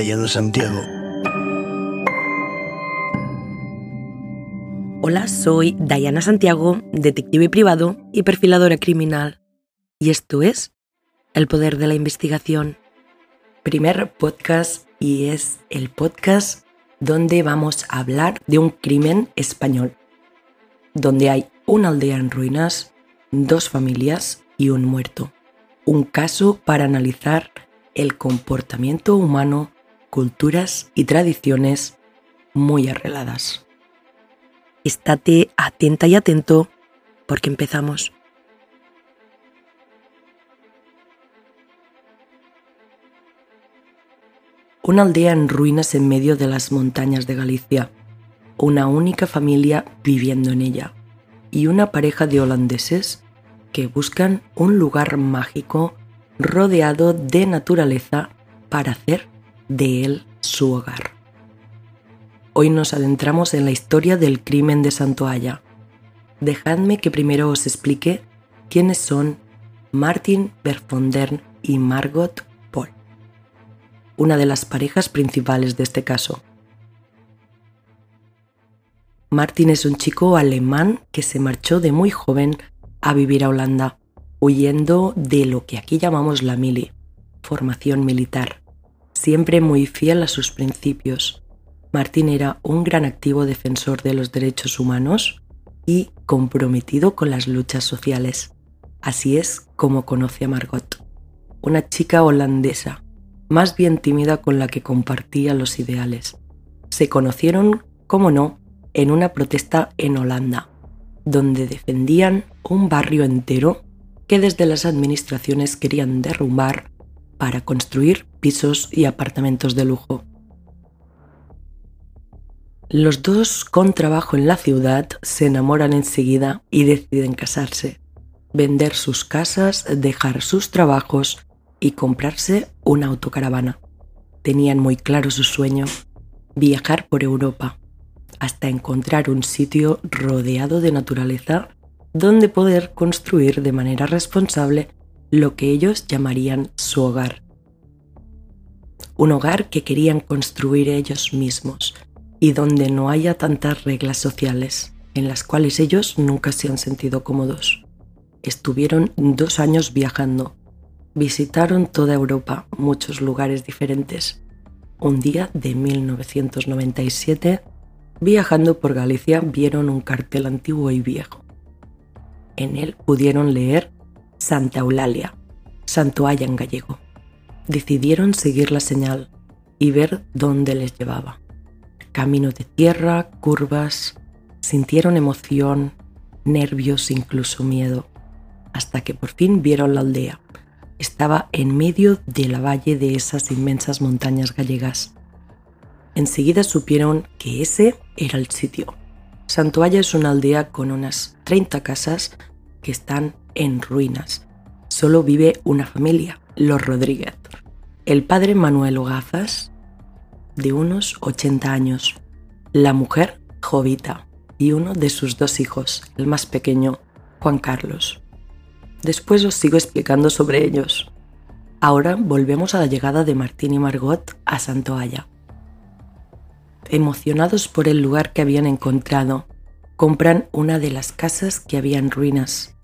con Diana Santiago. Hola, soy Diana Santiago, detective privado y perfiladora criminal. Y esto es El Poder de la Investigación. Primer podcast y es el podcast donde vamos a hablar de un crimen español, donde hay una aldea en ruinas, dos familias y un muerto. Un caso para analizar el comportamiento humano, culturas y tradiciones muy arregladas. Estate atenta y atento porque empezamos. Una aldea en ruinas en medio de las montañas de Galicia, una única familia viviendo en ella y una pareja de holandeses que buscan un lugar mágico rodeado de naturaleza para hacer de él su hogar. Hoy nos adentramos en la historia del crimen de Santoalla. Dejadme que primero os explique quiénes son Martin Verfondern y Margot Paul, una de las parejas principales de este caso. Martin es un chico alemán que se marchó de muy joven a vivir a Holanda, huyendo de lo que aquí llamamos la mili, formación militar, siempre muy fiel a sus principios. Martin era un gran activo defensor de los derechos humanos y comprometido con las luchas sociales. Así es como conoce a Margot, una chica holandesa, más bien tímida con la que compartía los ideales. Se conocieron, como no, en una protesta en Holanda, donde defendían un barrio entero que desde las administraciones querían derrumbar para construir pisos y apartamentos de lujo. Los dos, con trabajo en la ciudad, se enamoran enseguida y deciden casarse, vender sus casas, dejar sus trabajos y comprarse una autocaravana. Tenían muy claro su sueño, viajar por Europa hasta encontrar un sitio rodeado de naturaleza donde poder construir de manera responsable lo que ellos llamarían su hogar. Un hogar que querían construir ellos mismos y donde no haya tantas reglas sociales en las cuales ellos nunca se han sentido cómodos. Estuvieron dos años viajando, visitaron toda Europa, muchos lugares diferentes. Un día de 1997 Viajando por Galicia vieron un cartel antiguo y viejo. En él pudieron leer Santa Eulalia, Santoalla en gallego. Decidieron seguir la señal y ver dónde les llevaba. Camino de tierra, curvas, sintieron emoción, nervios, incluso miedo, hasta que por fin vieron la aldea. Estaba en medio de la valle de esas inmensas montañas gallegas enseguida supieron que ese era el sitio. Santoalla es una aldea con unas 30 casas que están en ruinas. Solo vive una familia, los Rodríguez. El padre Manuel Ogazas, de unos 80 años. La mujer, Jovita, y uno de sus dos hijos, el más pequeño, Juan Carlos. Después os sigo explicando sobre ellos. Ahora volvemos a la llegada de Martín y Margot a Santoalla emocionados por el lugar que habían encontrado, compran una de las casas que había en ruinas,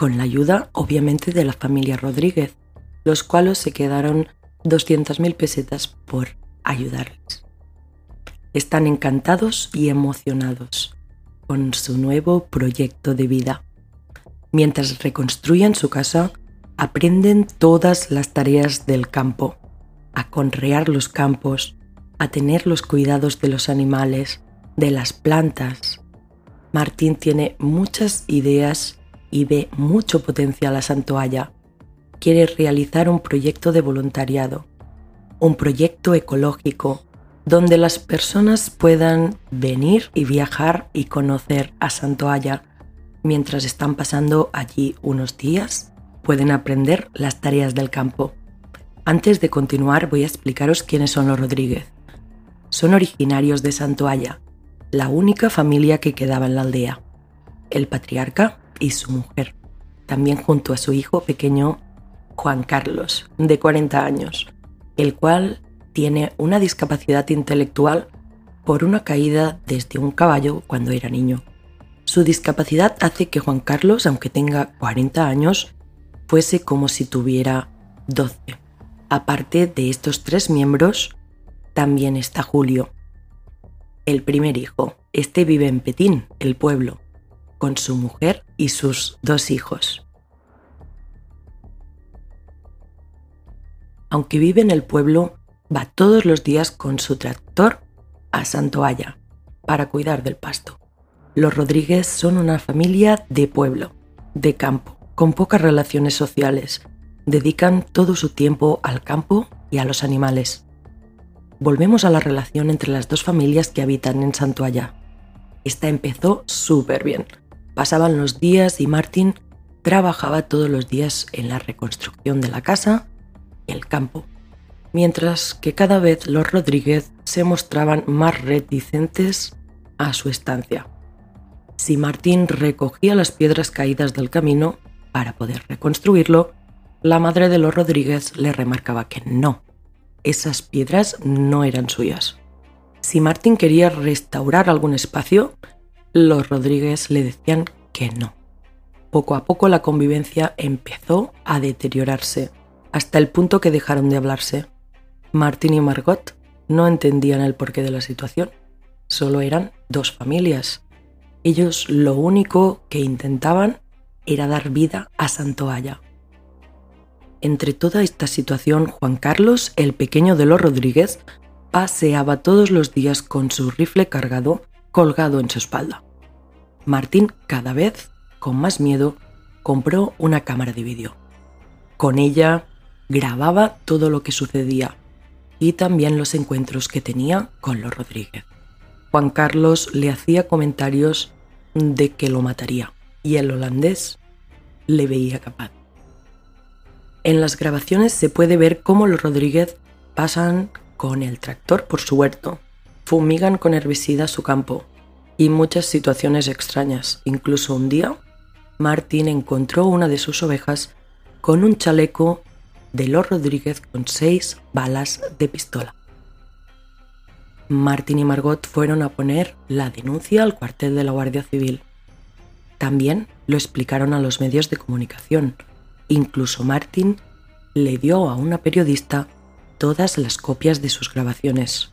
con la ayuda obviamente de la familia Rodríguez, los cuales se quedaron 200.000 pesetas por ayudarles. Están encantados y emocionados con su nuevo proyecto de vida. Mientras reconstruyen su casa, aprenden todas las tareas del campo, a conrear los campos, a tener los cuidados de los animales, de las plantas. Martín tiene muchas ideas y ve mucho potencial a Santoalla. Quiere realizar un proyecto de voluntariado, un proyecto ecológico, donde las personas puedan venir y viajar y conocer a Santoalla. Mientras están pasando allí unos días, pueden aprender las tareas del campo. Antes de continuar voy a explicaros quiénes son los Rodríguez son originarios de Santoalla, la única familia que quedaba en la aldea, el patriarca y su mujer. también junto a su hijo pequeño Juan Carlos, de 40 años, el cual tiene una discapacidad intelectual por una caída desde un caballo cuando era niño. Su discapacidad hace que Juan Carlos, aunque tenga 40 años, fuese como si tuviera 12. Aparte de estos tres miembros, también está Julio, el primer hijo. Este vive en Petín, el pueblo, con su mujer y sus dos hijos. Aunque vive en el pueblo, va todos los días con su tractor a Santoalla para cuidar del pasto. Los Rodríguez son una familia de pueblo, de campo, con pocas relaciones sociales. Dedican todo su tiempo al campo y a los animales. Volvemos a la relación entre las dos familias que habitan en Santoalla. Esta empezó súper bien. Pasaban los días y Martín trabajaba todos los días en la reconstrucción de la casa y el campo mientras que cada vez los Rodríguez se mostraban más reticentes a su estancia. Si Martín recogía las piedras caídas del camino para poder reconstruirlo, la madre de los Rodríguez le remarcaba que no, esas piedras no eran suyas. Si Martín quería restaurar algún espacio, los Rodríguez le decían que no. Poco a poco la convivencia empezó a deteriorarse, hasta el punto que dejaron de hablarse. Martín y Margot no entendían el porqué de la situación. Solo eran dos familias. Ellos lo único que intentaban era dar vida a Santoalla. Entre toda esta situación, Juan Carlos, el pequeño de los Rodríguez, paseaba todos los días con su rifle cargado colgado en su espalda. Martín, cada vez con más miedo, compró una cámara de vídeo. Con ella grababa todo lo que sucedía y también los encuentros que tenía con los Rodríguez. Juan Carlos le hacía comentarios de que lo mataría y el holandés le veía capaz. En las grabaciones se puede ver cómo los Rodríguez pasan con el tractor por su huerto, fumigan con herbicida su campo y muchas situaciones extrañas. Incluso un día, Martín encontró una de sus ovejas con un chaleco de los Rodríguez con seis balas de pistola. Martín y Margot fueron a poner la denuncia al cuartel de la Guardia Civil. También lo explicaron a los medios de comunicación. Incluso Martín le dio a una periodista todas las copias de sus grabaciones.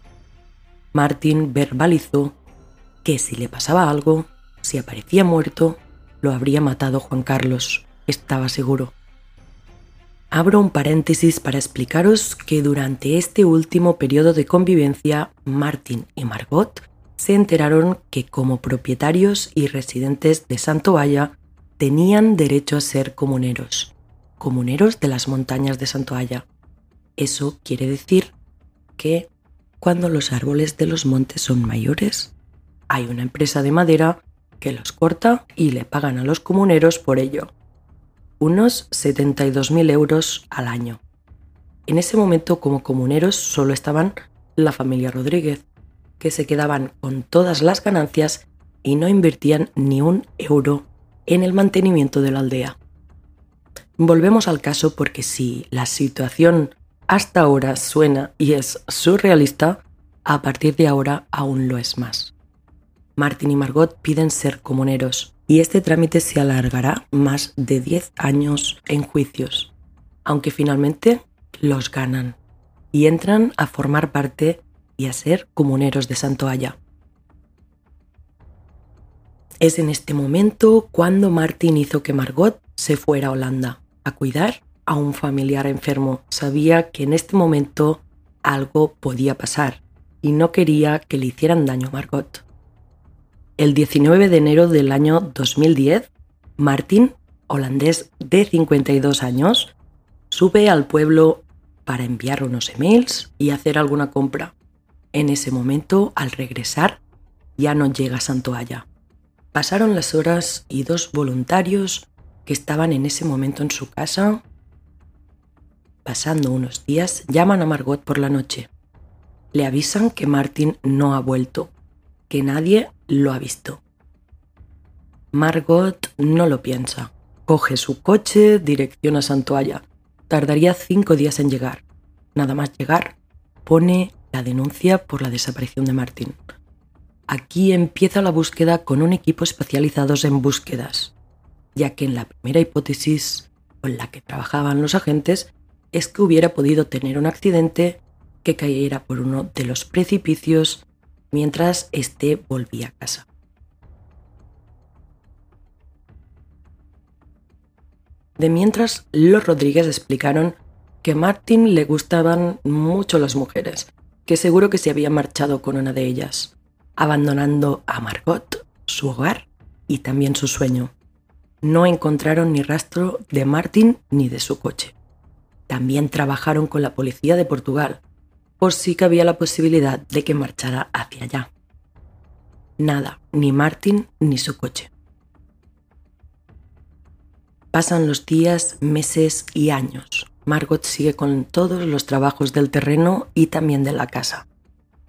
Martín verbalizó que si le pasaba algo, si aparecía muerto, lo habría matado Juan Carlos, estaba seguro. Abro un paréntesis para explicaros que durante este último periodo de convivencia, Martin y Margot se enteraron que como propietarios y residentes de Santo Valla tenían derecho a ser comuneros, comuneros de las montañas de Santo Santoalla. Eso quiere decir que cuando los árboles de los montes son mayores, hay una empresa de madera que los corta y le pagan a los comuneros por ello unos 72.000 euros al año. En ese momento como comuneros solo estaban la familia Rodríguez, que se quedaban con todas las ganancias y no invertían ni un euro en el mantenimiento de la aldea. Volvemos al caso porque si la situación hasta ahora suena y es surrealista, a partir de ahora aún lo es más. Martín y Margot piden ser comuneros, y este trámite se alargará más de 10 años en juicios, aunque finalmente los ganan y entran a formar parte y a ser comuneros de Santoalla. Es en este momento cuando Martín hizo que Margot se fuera a Holanda a cuidar a un familiar enfermo. Sabía que en este momento algo podía pasar y no quería que le hicieran daño a Margot. El 19 de enero del año 2010, Martin, holandés de 52 años, sube al pueblo para enviar unos emails y hacer alguna compra. En ese momento, al regresar, ya no llega Santoalla. Pasaron las horas y dos voluntarios que estaban en ese momento en su casa, pasando unos días, llaman a Margot por la noche. Le avisan que Martin no ha vuelto que nadie lo ha visto. Margot no lo piensa Coge su coche, dirección a Santoalla. Tardaría cinco días en llegar. Nada más llegar, pone la denuncia por la desaparición de Martín. Aquí empieza la búsqueda con un equipo especializados en búsquedas, ya que en la primera hipótesis con la que trabajaban los agentes es que hubiera podido tener un accidente que cayera por uno de los precipicios mientras éste volvía a casa. De mientras, los Rodríguez explicaron que a Martin le gustaban mucho las mujeres, que seguro que se había marchado con una de ellas, abandonando a Margot, su hogar y también su sueño. No encontraron ni rastro de Martin ni de su coche. También trabajaron con la policía de Portugal, por si cabía la posibilidad de que marchara hacia allá. Nada, ni Martin ni su coche. Pasan los días, meses y años. Margot sigue con todos los trabajos del terreno y también de la casa.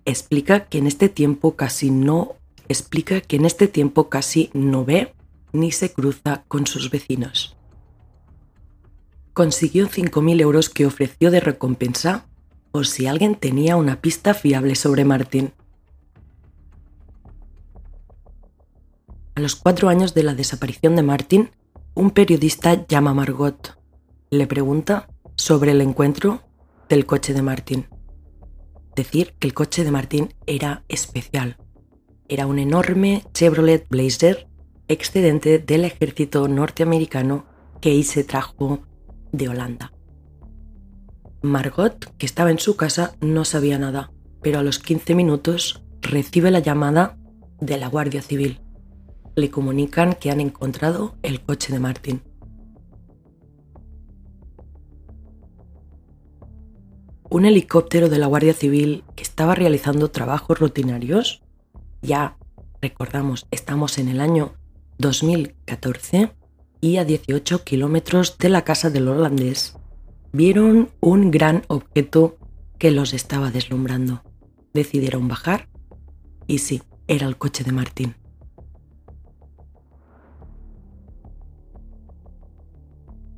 Explica que en este tiempo casi no explica que en este tiempo casi no ve ni se cruza con sus vecinos. Consiguió 5.000 euros que ofreció de recompensa por si alguien tenía una pista fiable sobre Martín. A los cuatro años de la desaparición de Martín, un periodista llama a Margot. Le pregunta sobre el encuentro del coche de Martín. Decir que el coche de Martín era especial. Era un enorme Chevrolet Blazer excedente del ejército norteamericano que se trajo de Holanda. Margot, que estaba en su casa, no sabía nada, pero a los 15 minutos recibe la llamada de la Guardia Civil le comunican que han encontrado el coche de Martin. Un helicóptero de la Guardia Civil que estaba realizando trabajos rutinarios, ya recordamos, estamos en el año 2014 y a 18 kilómetros de la casa del holandés, vieron un gran objeto que los estaba deslumbrando. Decidieron bajar y sí, era el coche de Martín.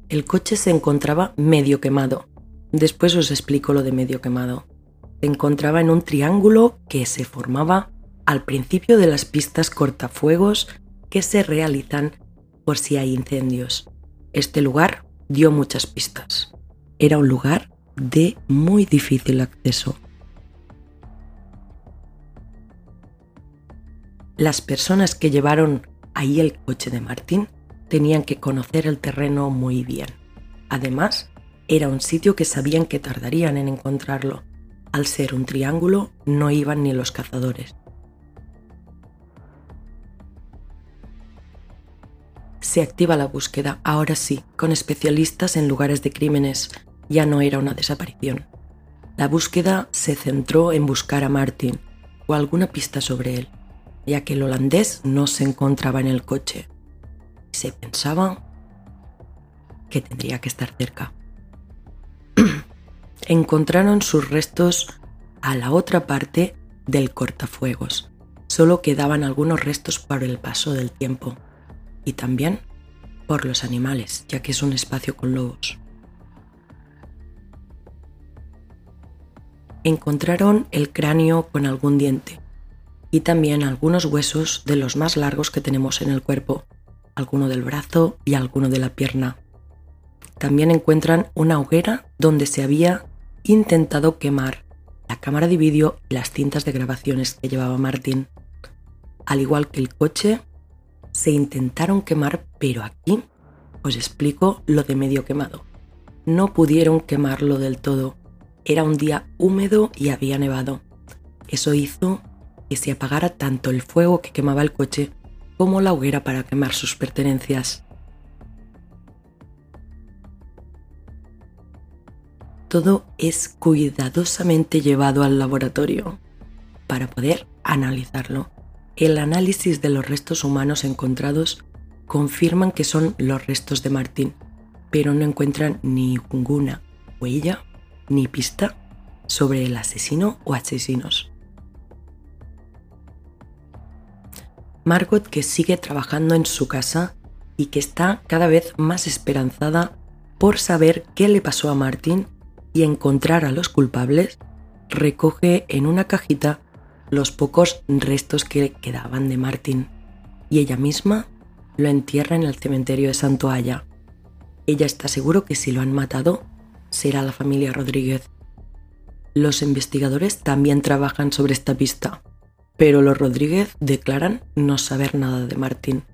El coche se encontraba medio quemado. Después os explico lo de medio quemado. Se encontraba en un triángulo que se formaba al principio de las pistas cortafuegos que se realizan por si hay incendios. Este lugar dio muchas pistas. Era un lugar de muy difícil acceso. Las personas que llevaron ahí el coche de Martín tenían que conocer el terreno muy bien. Además, era un sitio que sabían que tardarían en encontrarlo. Al ser un triángulo, no iban ni los cazadores. Se activa la búsqueda, ahora sí, con especialistas en lugares de crímenes. Ya no era una desaparición. La búsqueda se centró en buscar a Martin o alguna pista sobre él, ya que el holandés no se encontraba en el coche se pensaba que tendría que estar cerca. Encontraron sus restos a la otra parte del cortafuegos. Solo quedaban algunos restos por el paso del tiempo y también por los animales, ya que es un espacio con lobos. Encontraron el cráneo con algún diente y también algunos huesos de los más largos que tenemos en el cuerpo, alguno del brazo y alguno de la pierna. También encuentran una hoguera donde se había intentado quemar la cámara de vídeo y las cintas de grabaciones que llevaba Martín. Al igual que el coche, se intentaron quemar, pero aquí os explico lo de medio quemado. No pudieron quemarlo del todo. Era un día húmedo y había nevado. Eso hizo que se apagara tanto el fuego que quemaba el coche como la hoguera para quemar sus pertenencias. Todo es cuidadosamente llevado al laboratorio para poder analizarlo. El análisis de los restos humanos encontrados confirman que son los restos de Martín, pero no encuentran ninguna huella ni pista sobre el asesino o asesinos. Margot, que sigue trabajando en su casa y que está cada vez más esperanzada por saber qué le pasó a Martin y encontrar a los culpables, recoge en una cajita los pocos restos que quedaban de Martin y ella misma lo entierra en el cementerio de Santoalla. Ella está seguro que si lo han matado será la familia Rodríguez. Los investigadores también trabajan sobre esta pista, pero los Rodríguez declaran no saber nada de Martín.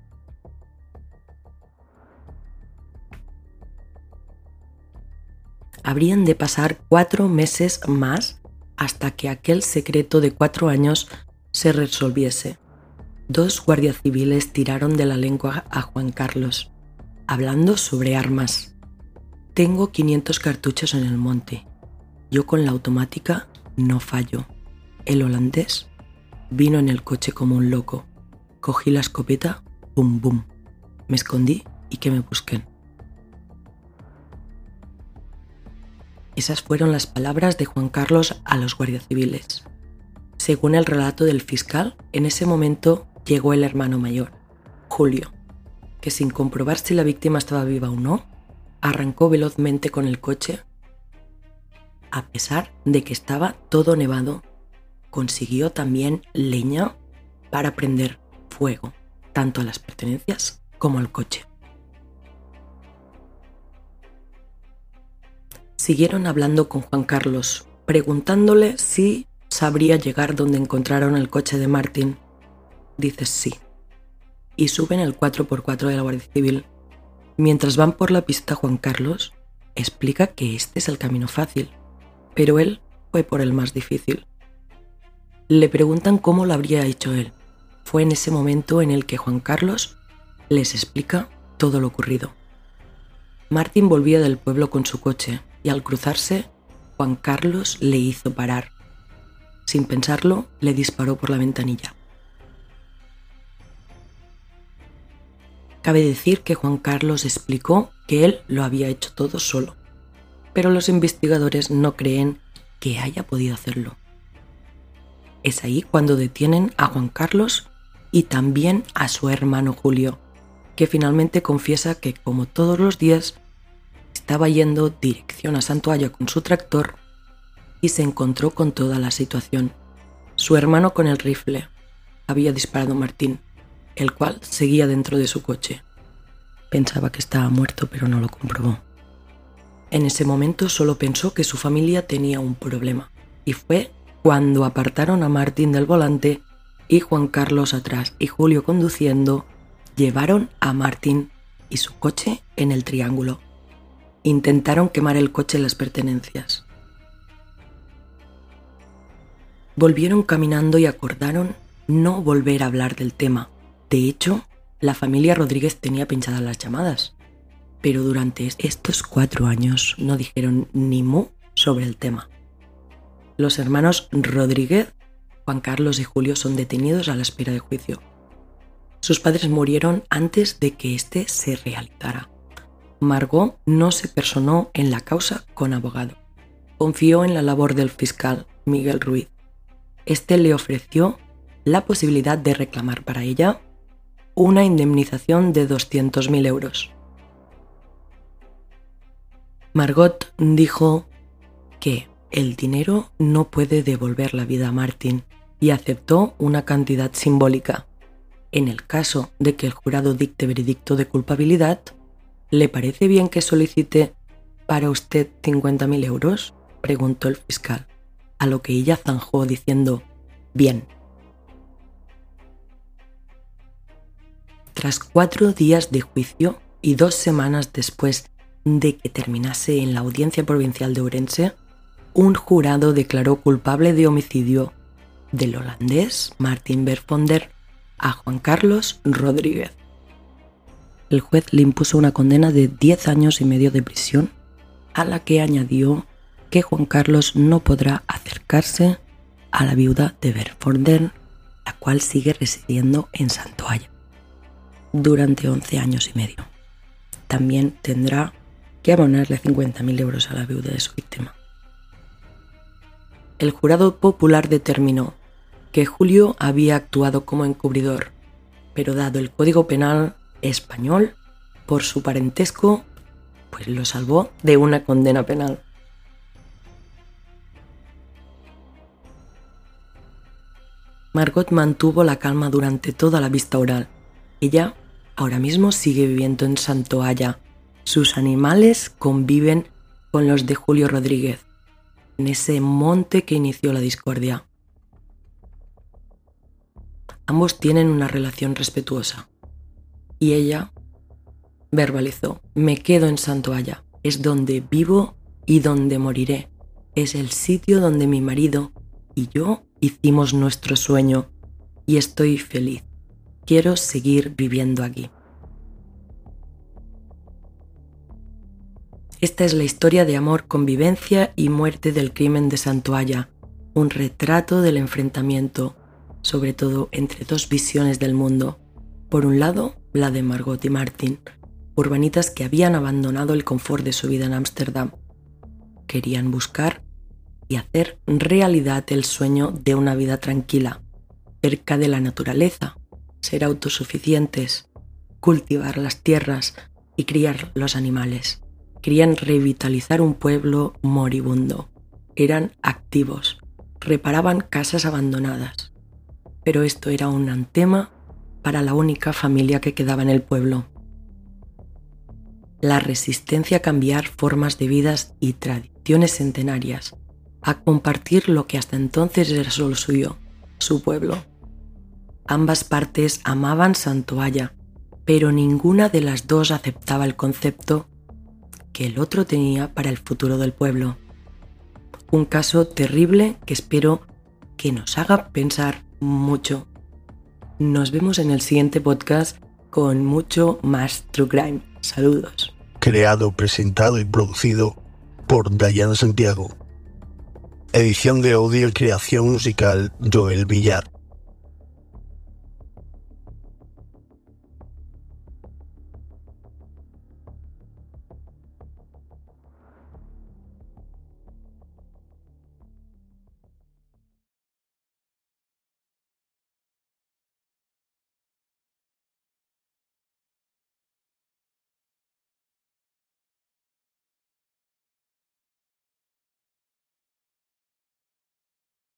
Habrían de pasar cuatro meses más hasta que aquel secreto de cuatro años se resolviese. Dos guardias civiles tiraron de la lengua a Juan Carlos, hablando sobre armas. Tengo 500 cartuchos en el monte. Yo con la automática no fallo. El holandés vino en el coche como un loco. Cogí la escopeta, bum bum. Me escondí y que me busquen. Esas fueron las palabras de Juan Carlos a los guardias civiles. Según el relato del fiscal, en ese momento llegó el hermano mayor, Julio, que sin comprobar si la víctima estaba viva o no, arrancó velozmente con el coche. A pesar de que estaba todo nevado, consiguió también leña para prender fuego, tanto a las pertenencias como al coche. Siguieron hablando con Juan Carlos, preguntándole si sabría llegar donde encontraron el coche de Martín. Dices sí. Y suben el 4x4 de la Guardia Civil. Mientras van por la pista, Juan Carlos explica que este es el camino fácil, pero él fue por el más difícil. Le preguntan cómo lo habría hecho él. Fue en ese momento en el que Juan Carlos les explica todo lo ocurrido. Martín volvía del pueblo con su coche y al cruzarse, Juan Carlos le hizo parar. Sin pensarlo, le disparó por la ventanilla. Cabe decir que Juan Carlos explicó que él lo había hecho todo solo, pero los investigadores no creen que haya podido hacerlo. Es ahí cuando detienen a Juan Carlos y también a su hermano Julio, que finalmente confiesa que, como todos los días, estaba yendo dirección a Santuario con su tractor y se encontró con toda la situación. Su hermano con el rifle había disparado a Martín, el cual seguía dentro de su coche. Pensaba que estaba muerto, pero no lo comprobó. En ese momento solo pensó que su familia tenía un problema, y fue cuando apartaron a Martín del volante y Juan Carlos atrás y Julio conduciendo, llevaron a Martín y su coche en el triángulo intentaron quemar el coche y las pertenencias. Volvieron caminando y acordaron no volver a hablar del tema. De hecho, la familia Rodríguez tenía pinchadas las llamadas, pero durante estos cuatro años no dijeron ni mu sobre el tema. Los hermanos Rodríguez, Juan Carlos y Julio, son detenidos a la espera de juicio. Sus padres murieron antes de que éste se realizara. Margot no se personó en la causa con abogado. Confió en la labor del fiscal Miguel Ruiz. Este le ofreció la posibilidad de reclamar para ella una indemnización de 200.000 euros. Margot dijo que el dinero no puede devolver la vida a Martin y aceptó una cantidad simbólica. En el caso de que el jurado dicte veredicto de culpabilidad, ¿Le parece bien que solicite para usted 50.000 euros? preguntó el fiscal, a lo que ella zanjó diciendo, bien. Tras cuatro días de juicio y dos semanas después de que terminase en la audiencia provincial de Ourense, un jurado declaró culpable de homicidio del holandés Martin Berfonder a Juan Carlos Rodríguez el juez le impuso una condena de 10 años y medio de prisión, a la que añadió que Juan Carlos no podrá acercarse a la viuda de Berforden, la cual sigue residiendo en Santoalla durante 11 años y medio. También tendrá que abonarle 50.000 euros a la viuda de su víctima. El jurado popular determinó que Julio había actuado como encubridor, pero dado el Código Penal español por su parentesco, pues lo salvó de una condena penal. Margot mantuvo la calma durante toda la vista oral. Ella ahora mismo sigue viviendo en Santoalla. Sus animales conviven con los de Julio Rodríguez, en ese monte que inició la discordia. Ambos tienen una relación respetuosa. Y ella verbalizó, me quedo en Santoalla, es donde vivo y donde moriré. Es el sitio donde mi marido y yo hicimos nuestro sueño y estoy feliz. Quiero seguir viviendo aquí. Esta es la historia de amor, convivencia y muerte del crimen de Santoalla, un retrato del enfrentamiento, sobre todo entre dos visiones del mundo. Por un lado, la de Margot y Martin, urbanitas que habían abandonado el confort de su vida en Ámsterdam. Querían buscar y hacer realidad el sueño de una vida tranquila, cerca de la naturaleza, ser autosuficientes, cultivar las tierras y criar los animales. Querían revitalizar un pueblo moribundo. Eran activos, reparaban casas abandonadas. Pero esto era un antema para la única familia que quedaba en el pueblo. La resistencia a cambiar formas de vidas y tradiciones centenarias a compartir lo que hasta entonces era solo suyo, su pueblo. Ambas partes amaban Santoalla, pero ninguna de las dos aceptaba el concepto que el otro tenía para el futuro del pueblo. Un caso terrible que espero que nos haga pensar mucho. Nos vemos en el siguiente podcast con mucho más True Crime. Saludos. Creado, presentado y producido por Dayana Santiago. Edición de audio y creación musical Joel Villar.